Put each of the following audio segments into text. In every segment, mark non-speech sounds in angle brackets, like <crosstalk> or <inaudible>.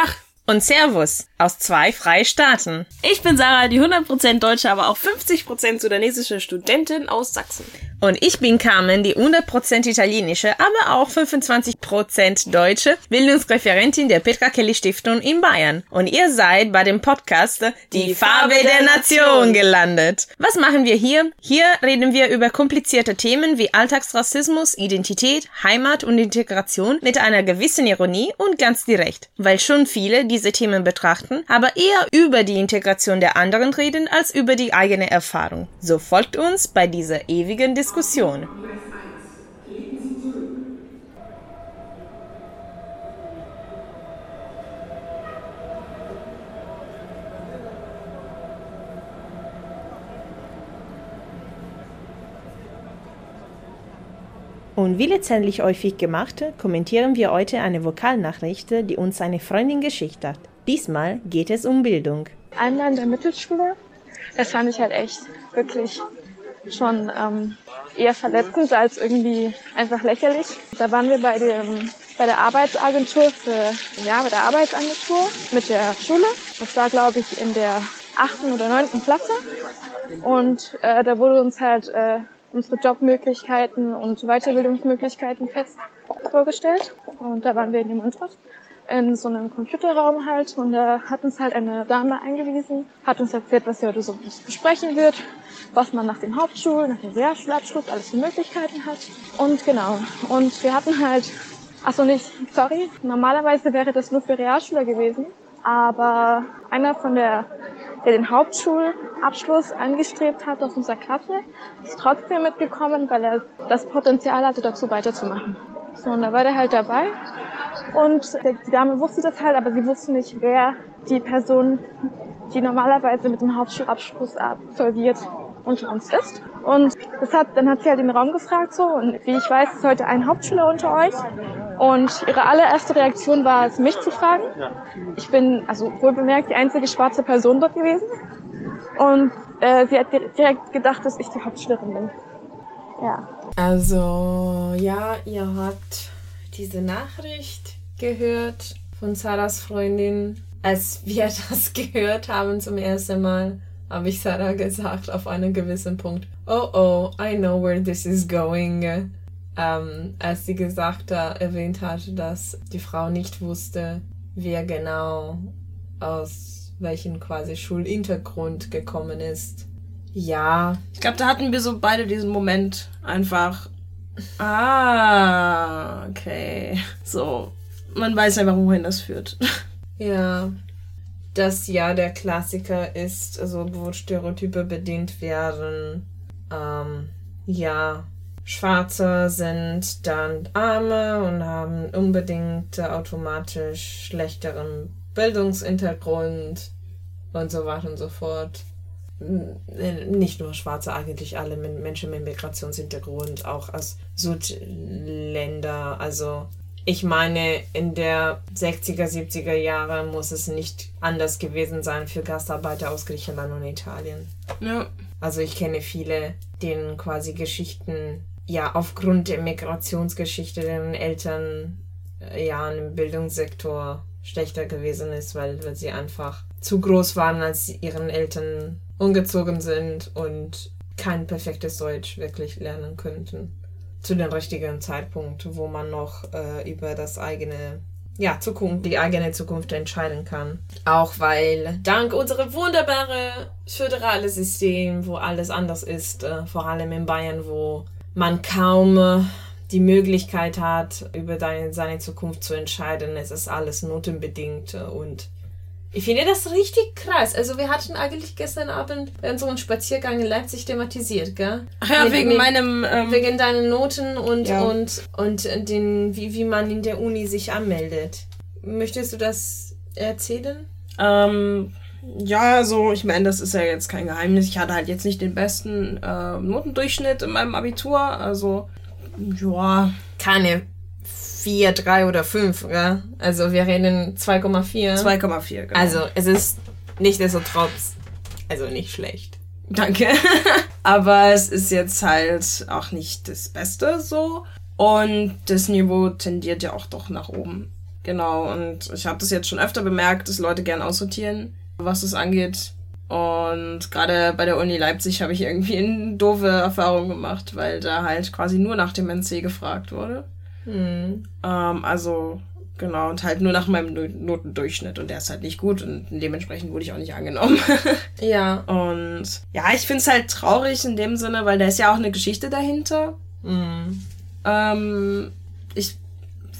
Tag. Und Servus aus zwei Freistaaten. Ich bin Sarah, die 100% deutsche, aber auch 50% sudanesische Studentin aus Sachsen. Und ich bin Carmen, die 100% italienische, aber auch 25% deutsche Bildungsreferentin der Petra Kelly Stiftung in Bayern. Und ihr seid bei dem Podcast Die, die Farbe, der Nation gelandet. Was machen wir hier? Hier reden wir über komplizierte Themen wie Alltagsrassismus, Identität, Heimat und Integration mit einer gewissen Ironie und ganz direkt. Weil schon viele diese Themen betrachten, aber eher über die Integration der anderen reden als über die eigene Erfahrung. So folgt uns bei dieser ewigen Diskussion. Diskussion. Und wie letztendlich häufig gemacht, kommentieren wir heute eine Vokalnachricht, die uns eine Freundin geschickt hat. Diesmal geht es um Bildung. Einmal in der Mittelschule, das fand ich halt echt wirklich schon ähm, eher verletzend als irgendwie einfach lächerlich. Da waren wir bei dem bei der Arbeitsagentur für ja bei der Arbeitsagentur mit der Schule. Das war glaube ich in der achten oder neunten Klasse und äh, da wurde uns halt äh, unsere Jobmöglichkeiten und Weiterbildungsmöglichkeiten fest vorgestellt und da waren wir in dem Unterricht in so einem Computerraum halt. Und da hat uns halt eine Dame eingewiesen, hat uns erzählt, was sie heute so besprechen wird, was man nach dem Hauptschul-, nach dem Realschulabschluss alles für Möglichkeiten hat. Und genau, und wir hatten halt, achso nicht, sorry, normalerweise wäre das nur für Realschüler gewesen, aber einer von der, der den Hauptschulabschluss angestrebt hat aus unserer Klasse, ist trotzdem mitgekommen, weil er das Potenzial hatte, dazu weiterzumachen. So, und da war der halt dabei und die Dame wusste das halt, aber sie wusste nicht, wer die Person, die normalerweise mit dem Hauptschulabschluss absolviert, unter uns ist. Und das hat, dann hat sie halt den Raum gefragt so, und wie ich weiß, ist heute ein Hauptschüler unter euch. Und ihre allererste Reaktion war es, mich zu fragen. Ich bin, also wohl bemerkt, die einzige schwarze Person dort gewesen. Und äh, sie hat direkt gedacht, dass ich die Hauptschülerin bin. Ja. Also, ja, ihr habt diese Nachricht gehört von Sarahs Freundin. Als wir <laughs> das gehört haben zum ersten Mal, habe ich Sarah gesagt auf einen gewissen Punkt, oh oh, I know where this is going. Ähm, als sie gesagt, äh, erwähnt hat, dass die Frau nicht wusste, wer genau aus welchem quasi Schulhintergrund gekommen ist. Ja. Ich glaube, da hatten wir so beide diesen Moment einfach. Ah, okay. So, man weiß einfach, wohin das führt. <laughs> Ja. Das ja der Klassiker ist, also wo Stereotype bedient werden. Ähm, ja, Schwarze sind dann Arme und haben unbedingt automatisch schlechteren Bildungshintergrund und so weiter und so fort. Nicht nur Schwarze, eigentlich alle Menschen mit Migrationshintergrund, auch aus Südländer, also ich meine, in der 60er, 70er Jahre muss es nicht anders gewesen sein für Gastarbeiter aus Griechenland und Italien. Ja. Also ich kenne viele, denen quasi Geschichten, ja, aufgrund der Migrationsgeschichte deren Eltern, äh, ja, im Bildungssektor schlechter gewesen ist, weil, weil sie einfach zu groß waren, als ihren Eltern umgezogen sind und kein perfektes Deutsch wirklich lernen könnten zu dem richtigen Zeitpunkt, wo man noch äh, über das eigene ja, Zukunft, die eigene Zukunft entscheiden kann. Auch weil dank unserem wunderbaren föderalen System, wo alles anders ist, äh, vor allem in Bayern, wo man kaum äh, die Möglichkeit hat, über deine, seine Zukunft zu entscheiden, es ist alles notenbedingt äh, und ich finde das richtig krass. Also wir hatten eigentlich gestern Abend bei unserem Spaziergang in Leipzig thematisiert, gell? Ach ja, mit, wegen mit, meinem... Ähm, wegen deinen Noten und, ja. und, und den, wie, wie man in der Uni sich anmeldet. Möchtest du das erzählen? Ähm, ja, also ich meine, das ist ja jetzt kein Geheimnis. Ich hatte halt jetzt nicht den besten äh, Notendurchschnitt in meinem Abitur. Also, ja. Keine 4, 3 oder 5, ja? Also wir reden 2,4. 2,4, genau. Also es ist nichtsdestotrotz, also nicht schlecht. Danke. <laughs> Aber es ist jetzt halt auch nicht das Beste so. Und das Niveau tendiert ja auch doch nach oben. genau, und ich habe das jetzt schon öfter bemerkt, dass Leute gern aussortieren, was es angeht. Und gerade bei der Uni Leipzig habe ich irgendwie eine doofe Erfahrung gemacht, weil da halt quasi nur nach dem NC gefragt wurde. Hm. Ähm, also, genau, und halt nur nach meinem No- Notendurchschnitt. Und der ist halt nicht gut und dementsprechend wurde ich auch nicht angenommen. <laughs> Ja. und ja, ich finde es halt traurig in dem Sinne, weil da ist ja auch eine Geschichte dahinter. Hm. Ähm, ich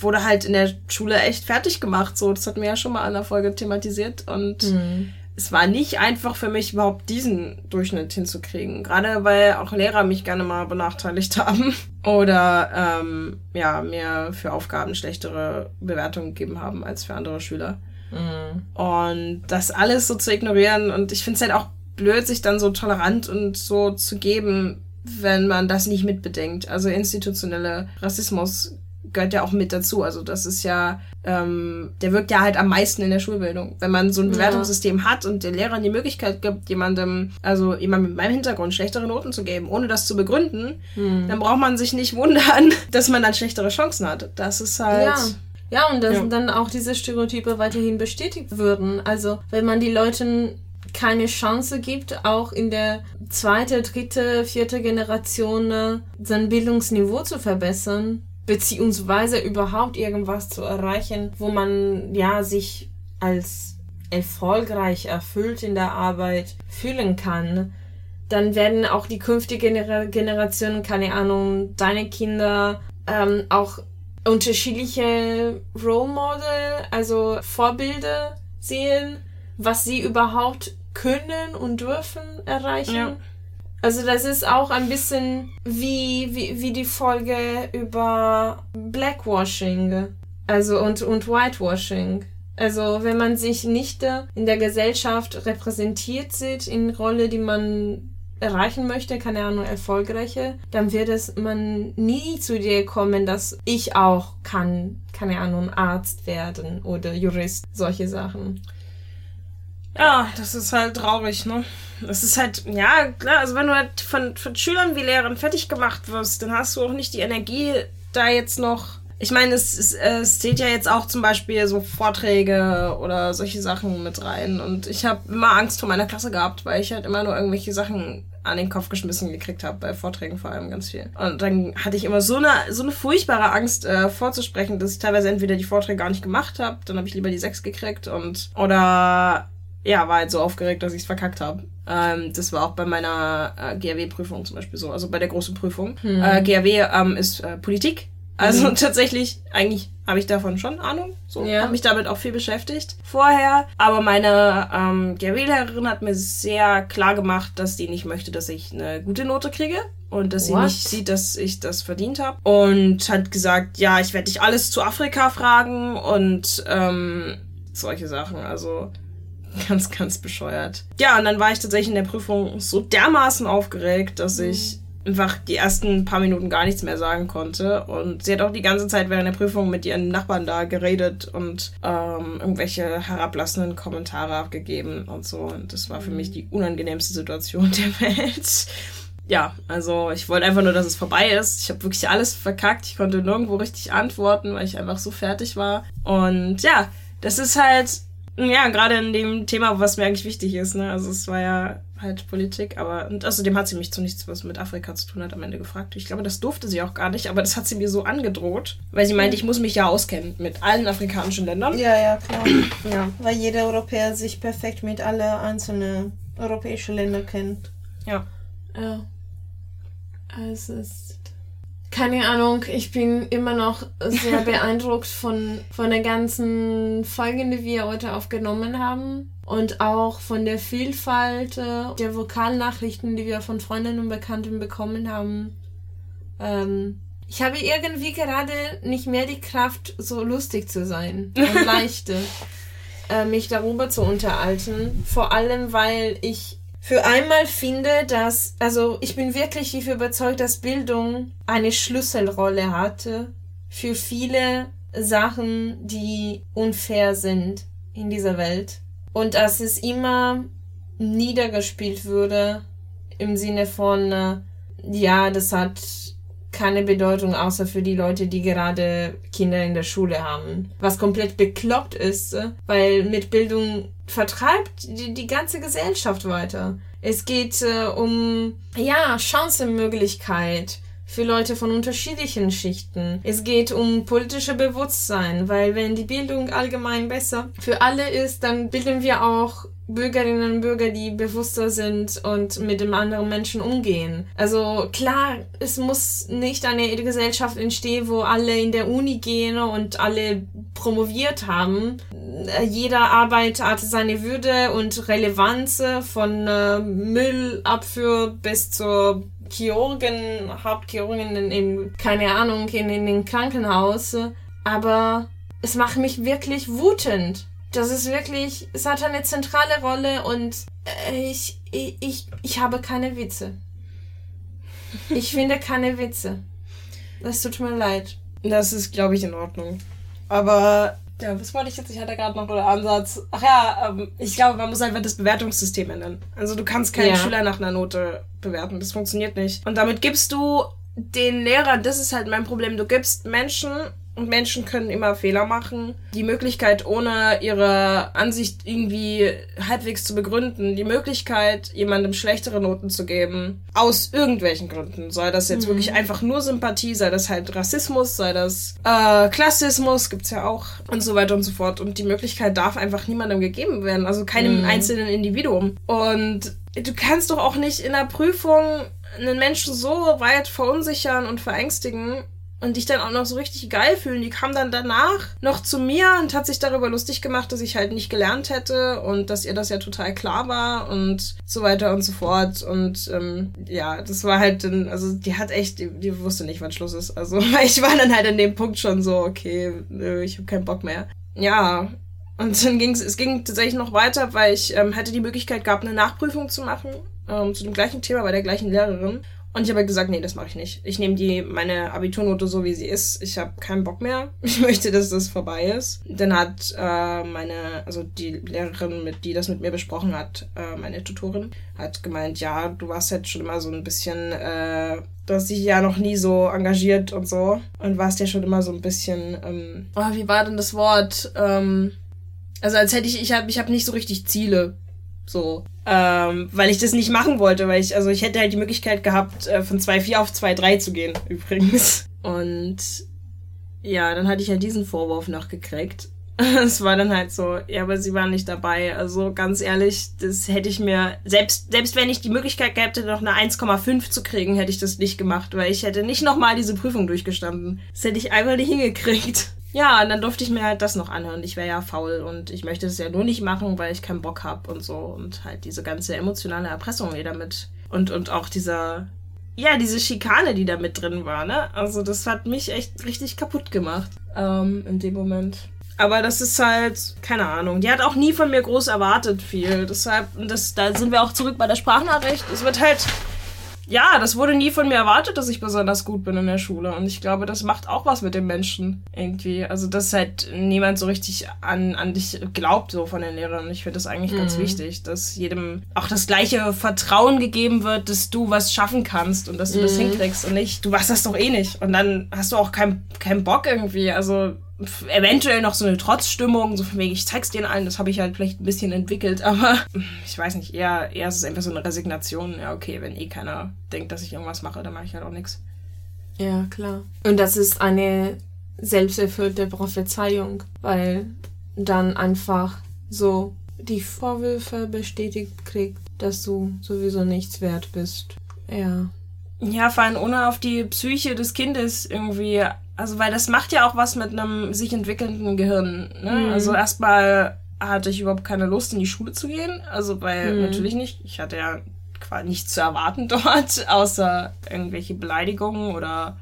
wurde halt in der Schule echt fertig gemacht. So, das hatten wir ja schon mal in der Folge thematisiert. Und Hm. Es war nicht einfach für mich, überhaupt diesen Durchschnitt hinzukriegen. Gerade weil auch Lehrer mich gerne mal benachteiligt <laughs> haben. Oder ähm, ja, mir für Aufgaben schlechtere Bewertungen gegeben haben als für andere Schüler. Hm. Und das alles so zu ignorieren. Und ich finde es halt auch blöd, sich dann so tolerant und so zu geben, wenn man das nicht mitbedenkt. Also institutionelle Rassismus gehört ja auch mit dazu. Also das ist ja, ähm, der wirkt ja halt am meisten in der Schulbildung. Wenn man so ein Ja. Bewertungssystem hat und den Lehrern die Möglichkeit gibt, jemandem, also jemandem mit meinem Hintergrund schlechtere Noten zu geben, ohne das zu begründen, dann braucht man sich nicht wundern, <laughs> dass man dann schlechtere Chancen hat. Das ist halt. Ja. Ja, und dass Ja. dann auch diese Stereotype weiterhin bestätigt würden. Also, wenn man die Leuten keine Chance gibt, auch in der zweite, dritte, vierte Generation äh, sein Bildungsniveau zu verbessern, beziehungsweise überhaupt irgendwas zu erreichen, wo man ja sich als erfolgreich erfüllt in der Arbeit fühlen kann, dann werden auch die künftige Genera Generation, keine Ahnung, deine Kinder ähm, auch unterschiedliche Role Model, also Vorbilder sehen, was sie überhaupt können und dürfen erreichen. Ja. Also das ist auch ein bisschen wie, wie, wie die Folge über Blackwashing, also und, und Whitewashing. Also wenn man sich nicht in der Gesellschaft repräsentiert sieht, in Rolle, die man erreichen möchte, keine Ahnung, erfolgreiche, dann wird es man nie zu dir kommen, dass ich auch kann, keine Ahnung, Arzt werden oder Jurist, solche Sachen. Ja, das ist halt traurig, ne? Das ist halt, ja, klar, also wenn du halt von, von Schülern wie Lehrern fertig gemacht wirst, dann hast du auch nicht die Energie, da jetzt noch. Ich meine, es, es, es zählt ja jetzt auch zum Beispiel so Vorträge oder solche Sachen mit rein. Und ich habe immer Angst vor meiner Klasse gehabt, weil ich halt immer nur irgendwelche Sachen an den Kopf geschmissen gekriegt habe, bei Vorträgen vor allem ganz viel. Und dann hatte ich immer so eine, so eine furchtbare Angst äh, vorzusprechen, dass ich teilweise entweder die Vorträge gar nicht gemacht habe, dann habe ich lieber die sechs gekriegt und oder ja, war halt so aufgeregt, dass ich es verkackt habe. Ähm, das war auch bei meiner äh, GRW-Prüfung zum Beispiel so, also bei der großen Prüfung. Äh, GRW ähm, ist äh, Politik. Also <laughs> tatsächlich, eigentlich habe ich davon schon Ahnung. So, Ja. habe mich damit auch viel beschäftigt vorher. Aber meine ähm, GRW-Lehrerin hat mir sehr klar gemacht, dass die nicht möchte, dass ich eine gute Note kriege. Und dass sie What? nicht sieht, dass ich das verdient habe. Und hat gesagt, ja, ich werde dich alles zu Afrika fragen und ähm, solche Sachen. Also <laughs> ganz, ganz bescheuert. Ja, und dann war ich tatsächlich in der Prüfung so dermaßen aufgeregt, dass ich einfach die ersten paar Minuten gar nichts mehr sagen konnte. Und sie hat auch die ganze Zeit während der Prüfung mit ihren Nachbarn da geredet und ähm, irgendwelche herablassenden Kommentare abgegeben und so. Und das war für mich die unangenehmste Situation <laughs> der Welt. Ja, also ich wollte einfach nur, dass es vorbei ist. Ich habe wirklich alles verkackt. Ich konnte nirgendwo richtig antworten, weil ich einfach so fertig war. Und ja, das ist halt, ja, gerade in dem Thema, was mir eigentlich wichtig ist. Ne? Also es war ja halt Politik, aber und außerdem hat sie mich zu nichts, was mit Afrika zu tun hat, am Ende gefragt. Ich glaube, das durfte sie auch gar nicht, aber das hat sie mir so angedroht, weil sie meinte, ich muss mich ja auskennen mit allen afrikanischen Ländern. Ja, ja, klar. <clears throat> Ja. Weil jeder Europäer sich perfekt mit alle einzelnen europäischen Ländern kennt. ja. Ja. Es ist. Keine Ahnung, ich bin immer noch sehr <laughs> beeindruckt von, von der ganzen Folge, die wir heute aufgenommen haben. Und auch von der Vielfalt der Vokalnachrichten, die wir von Freundinnen und Bekannten bekommen haben. Ähm, ich habe irgendwie gerade nicht mehr die Kraft, so lustig zu sein und <laughs> leichte, äh, mich darüber zu unterhalten. Vor allem, weil ich für einmal finde, dass, also ich bin wirklich hierfür überzeugt, dass Bildung eine Schlüsselrolle hatte für viele Sachen, die unfair sind in dieser Welt. Und dass es immer niedergespielt würde im Sinne von, äh, ja, das hat keine Bedeutung, außer für die Leute, die gerade Kinder in der Schule haben. Was komplett bekloppt ist, weil mit Bildung vertreibt die, die ganze Gesellschaft weiter. Es geht äh, um, ja, Chancenmöglichkeit für Leute von unterschiedlichen Schichten. Es geht um politische Bewusstsein, weil wenn die Bildung allgemein besser für alle ist, dann bilden wir auch Bürgerinnen und Bürger, die bewusster sind und mit dem anderen Menschen umgehen. Also klar, es muss nicht eine Gesellschaft entstehen, wo alle in der Uni gehen und alle promoviert haben. Jeder Arbeit hat seine Würde und Relevanz von äh, Müllabfuhr bis zur Chirurgen, Hauptchirurgen in, in keine Ahnung, in, in den Krankenhaus. Aber es macht mich wirklich wutend das ist wirklich, es hat eine zentrale Rolle und äh, ich, ich, ich, ich habe keine Witze. Ich finde keine Witze. Das tut mir leid. Das ist, glaube ich, in Ordnung. Aber, ja, was wollte ich jetzt? Ich hatte gerade noch einen Ansatz. Ach ja, ähm, ich glaube, man muss einfach das Bewertungssystem ändern. Also du kannst keinen ja. Schüler nach einer Note bewerten. Das funktioniert nicht. Und damit gibst du den Lehrern, das ist halt mein Problem, du gibst Menschen und Menschen können immer Fehler machen. Die Möglichkeit, ohne ihre Ansicht irgendwie halbwegs zu begründen, die Möglichkeit, jemandem schlechtere Noten zu geben, aus irgendwelchen Gründen. Sei das jetzt mhm. wirklich einfach nur Sympathie, sei das halt Rassismus, sei das äh, Klassismus, gibt's ja auch und so weiter und so fort. Und die Möglichkeit darf einfach niemandem gegeben werden, also keinem mhm. einzelnen Individuum. Und du kannst doch auch nicht in der Prüfung einen Menschen so weit verunsichern und verängstigen, und dich dann auch noch so richtig geil fühlen. Die kam dann danach noch zu mir und hat sich darüber lustig gemacht, dass ich halt nicht gelernt hätte und dass ihr das ja total klar war und so weiter und so fort. Und ähm, ja, das war halt dann, also die hat echt, die, die wusste nicht, wann Schluss ist. Also <laughs> ich war dann halt an dem Punkt schon so, okay, nö, ich habe keinen Bock mehr. Ja, und dann ging es, ging tatsächlich noch weiter, weil ich ähm, hätte die Möglichkeit gehabt, eine Nachprüfung zu machen ähm, zu dem gleichen Thema bei der gleichen Lehrerin. Und ich habe halt gesagt, nee, das mache ich nicht. Ich nehme die meine Abiturnote so wie sie ist. Ich habe keinen Bock mehr. <laughs> Ich möchte, dass das vorbei ist. Dann hat äh, meine, also die Lehrerin, mit die das mit mir besprochen hat, äh, meine Tutorin, hat gemeint, ja, du warst halt schon immer so ein bisschen, äh, du hast dich ja noch nie so engagiert und so und warst ja schon immer so ein bisschen, ähm, oh, wie war denn das Wort? Ähm, also als hätte ich, ich habe, ich habe nicht so richtig Ziele. So. Ähm, weil ich das nicht machen wollte, weil ich, also ich hätte halt die Möglichkeit gehabt, äh, von 2,4 auf 2,3 zu gehen, <laughs> übrigens. Und ja, dann hatte ich halt diesen Vorwurf noch gekriegt. <laughs> Es war dann halt so, ja, aber sie waren nicht dabei. Also ganz ehrlich, das hätte ich mir, selbst, selbst wenn ich die Möglichkeit gehabt hätte, noch eine 1,5 zu kriegen, hätte ich das nicht gemacht, weil ich hätte nicht nochmal diese Prüfung durchgestanden. Das hätte ich einfach nicht hingekriegt. Ja, und dann durfte ich mir halt das noch anhören. Ich wäre ja faul und ich möchte es ja nur nicht machen, weil ich keinen Bock habe und so. Und halt diese ganze emotionale Erpressung, die damit. Und, und auch dieser, ja, diese Schikane, die da mit drin war, ne? Also das hat mich echt richtig kaputt gemacht ähm, in dem Moment. Aber das ist halt, keine Ahnung. Die hat auch nie von mir groß erwartet viel. Deshalb, das, da sind wir auch zurück bei der Sprachnachricht. Es wird halt ja, das wurde nie von mir erwartet, dass ich besonders gut bin in der Schule. Und ich glaube, das macht auch was mit den Menschen irgendwie. Also, dass halt niemand so richtig an, an dich glaubt, so von den Lehrern. Ich finde das eigentlich mhm. ganz wichtig, dass jedem auch das gleiche Vertrauen gegeben wird, dass du was schaffen kannst und dass du mhm. das hinkriegst und nicht, du machst das doch eh nicht. Und dann hast du auch keinen kein Bock irgendwie. Also, eventuell noch so eine Trotzstimmung, so von wegen, ich zeig's denen allen, das habe ich halt vielleicht ein bisschen entwickelt, <laughs> aber ich weiß nicht, eher, eher ist es einfach so eine Resignation. Ja, okay, wenn eh keiner denkt, dass ich irgendwas mache, dann mache ich halt auch nichts. Ja, klar. Und das ist eine selbsterfüllte Prophezeiung, weil dann einfach so die Vorwürfe bestätigt kriegt, dass du sowieso nichts wert bist. Ja. Ja, vor allem ohne auf die Psyche des Kindes irgendwie also, weil das macht ja auch was mit einem sich entwickelnden Gehirn. Ne? Mhm. Also erstmal hatte ich überhaupt keine Lust, in die Schule zu gehen. Also, weil mhm. natürlich nicht. Ich hatte ja quasi nichts zu erwarten <laughs> dort, außer irgendwelche Beleidigungen oder.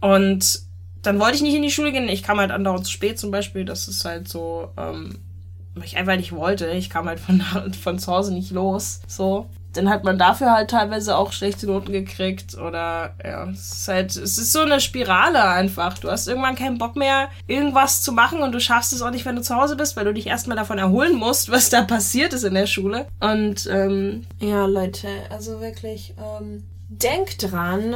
Und dann wollte ich nicht in die Schule gehen. Ich kam halt andauernd zu spät zum Beispiel. Das ist halt so, ähm, ich einfach nicht wollte. Ich kam halt von, <laughs> von zu Hause nicht los. So dann hat man dafür halt teilweise auch schlechte Noten gekriegt oder ja, es ist halt, es ist so eine Spirale einfach. Du hast irgendwann keinen Bock mehr, irgendwas zu machen und du schaffst es auch nicht, wenn du zu Hause bist, weil du dich erstmal davon erholen musst, <laughs> was da passiert ist in der Schule. Und ähm, ja, Leute, also wirklich, ähm, denkt dran,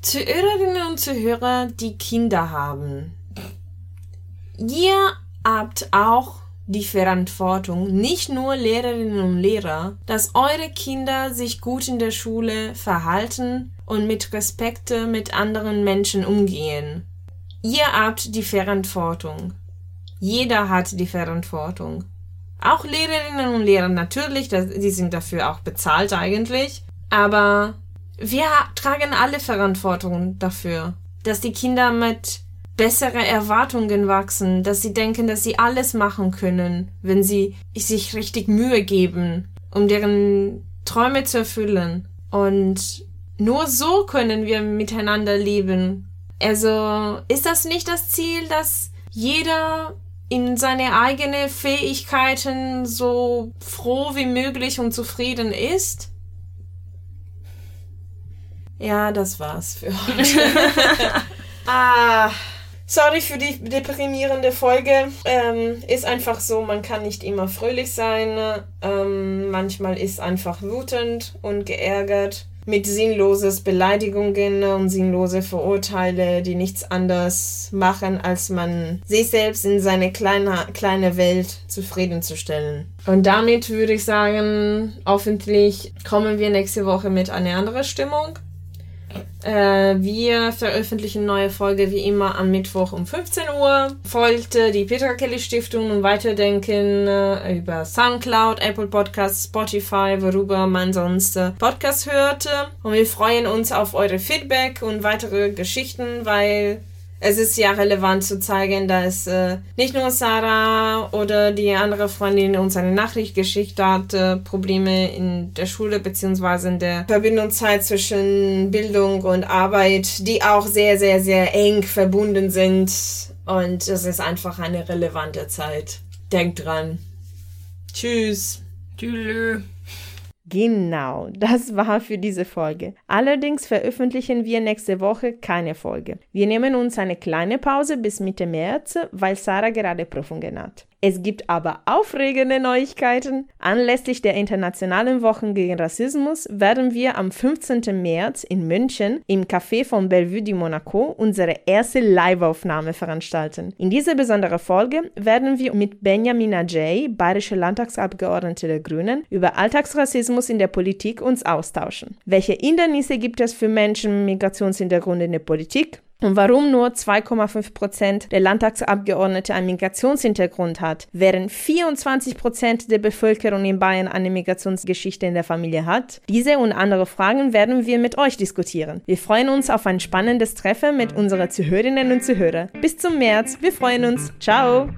Zuhörerinnen und Zuhörer, die Kinder haben, ihr habt auch die Verantwortung, nicht nur Lehrerinnen und Lehrer, dass eure Kinder sich gut in der Schule verhalten und mit Respekt mit anderen Menschen umgehen. Ihr habt die Verantwortung. Jeder hat die Verantwortung. Auch Lehrerinnen und Lehrer natürlich, die sind dafür auch bezahlt eigentlich. Aber wir tragen alle Verantwortung dafür, dass die Kinder mit bessere Erwartungen wachsen, dass sie denken, dass sie alles machen können, wenn sie sich richtig Mühe geben, um deren Träume zu erfüllen. Und nur so können wir miteinander leben. Also ist das nicht das Ziel, dass jeder in seine eigenen Fähigkeiten so froh wie möglich und zufrieden ist? Ja, das war's für heute. <laughs> <laughs> ah. Sorry für die deprimierende Folge. Ähm, ist einfach so, man kann nicht immer fröhlich sein. Ähm, manchmal ist einfach wütend und geärgert mit sinnloses Beleidigungen und sinnlose Verurteile, die nichts anderes machen, als man sich selbst in seine kleine, kleine Welt zufriedenzustellen. Und damit würde ich sagen, hoffentlich kommen wir nächste Woche mit einer anderen Stimmung. Äh, wir veröffentlichen neue Folge wie immer am Mittwoch um 15 Uhr. Folgt die Petra Kelly Stiftung und Weiterdenken äh, über Soundcloud, Apple Podcasts, Spotify, worüber man sonst äh, Podcasts hört. Und wir freuen uns auf eure Feedback und weitere Geschichten, weil es ist ja relevant zu zeigen, dass äh, nicht nur Sarah oder die andere Freundin uns eine Nachricht geschickt hat, äh, Probleme in der Schule beziehungsweise in der Verbindungszeit zwischen Bildung und Arbeit, die auch sehr, sehr, sehr eng verbunden sind. Und es ist einfach eine relevante Zeit. Denkt dran. Tschüss. Tschüss. Genau, das war für diese Folge. Allerdings veröffentlichen wir nächste Woche keine Folge. Wir nehmen uns eine kleine Pause bis Mitte März, weil Sarah gerade Prüfungen hat. Es gibt aber aufregende Neuigkeiten. Anlässlich der Internationalen Wochen gegen Rassismus werden wir am 15. März in München im Café von Bellevue de Monaco unsere erste Live-Aufnahme veranstalten. In dieser besonderen Folge werden wir mit Benjamin Ajay, bayerische Landtagsabgeordnete der Grünen, über Alltagsrassismus in der Politik uns austauschen. Welche Hindernisse gibt es für Menschen mit Migrationshintergrund in der Politik? Und warum nur 2,5 Prozent der Landtagsabgeordnete einen Migrationshintergrund hat, während 24 Prozent der Bevölkerung in Bayern eine Migrationsgeschichte in der Familie hat? Diese und andere Fragen werden wir mit euch diskutieren. Wir freuen uns auf ein spannendes Treffen mit unseren Zuhörerinnen und Zuhörern. Bis zum März. Wir freuen uns. Ciao!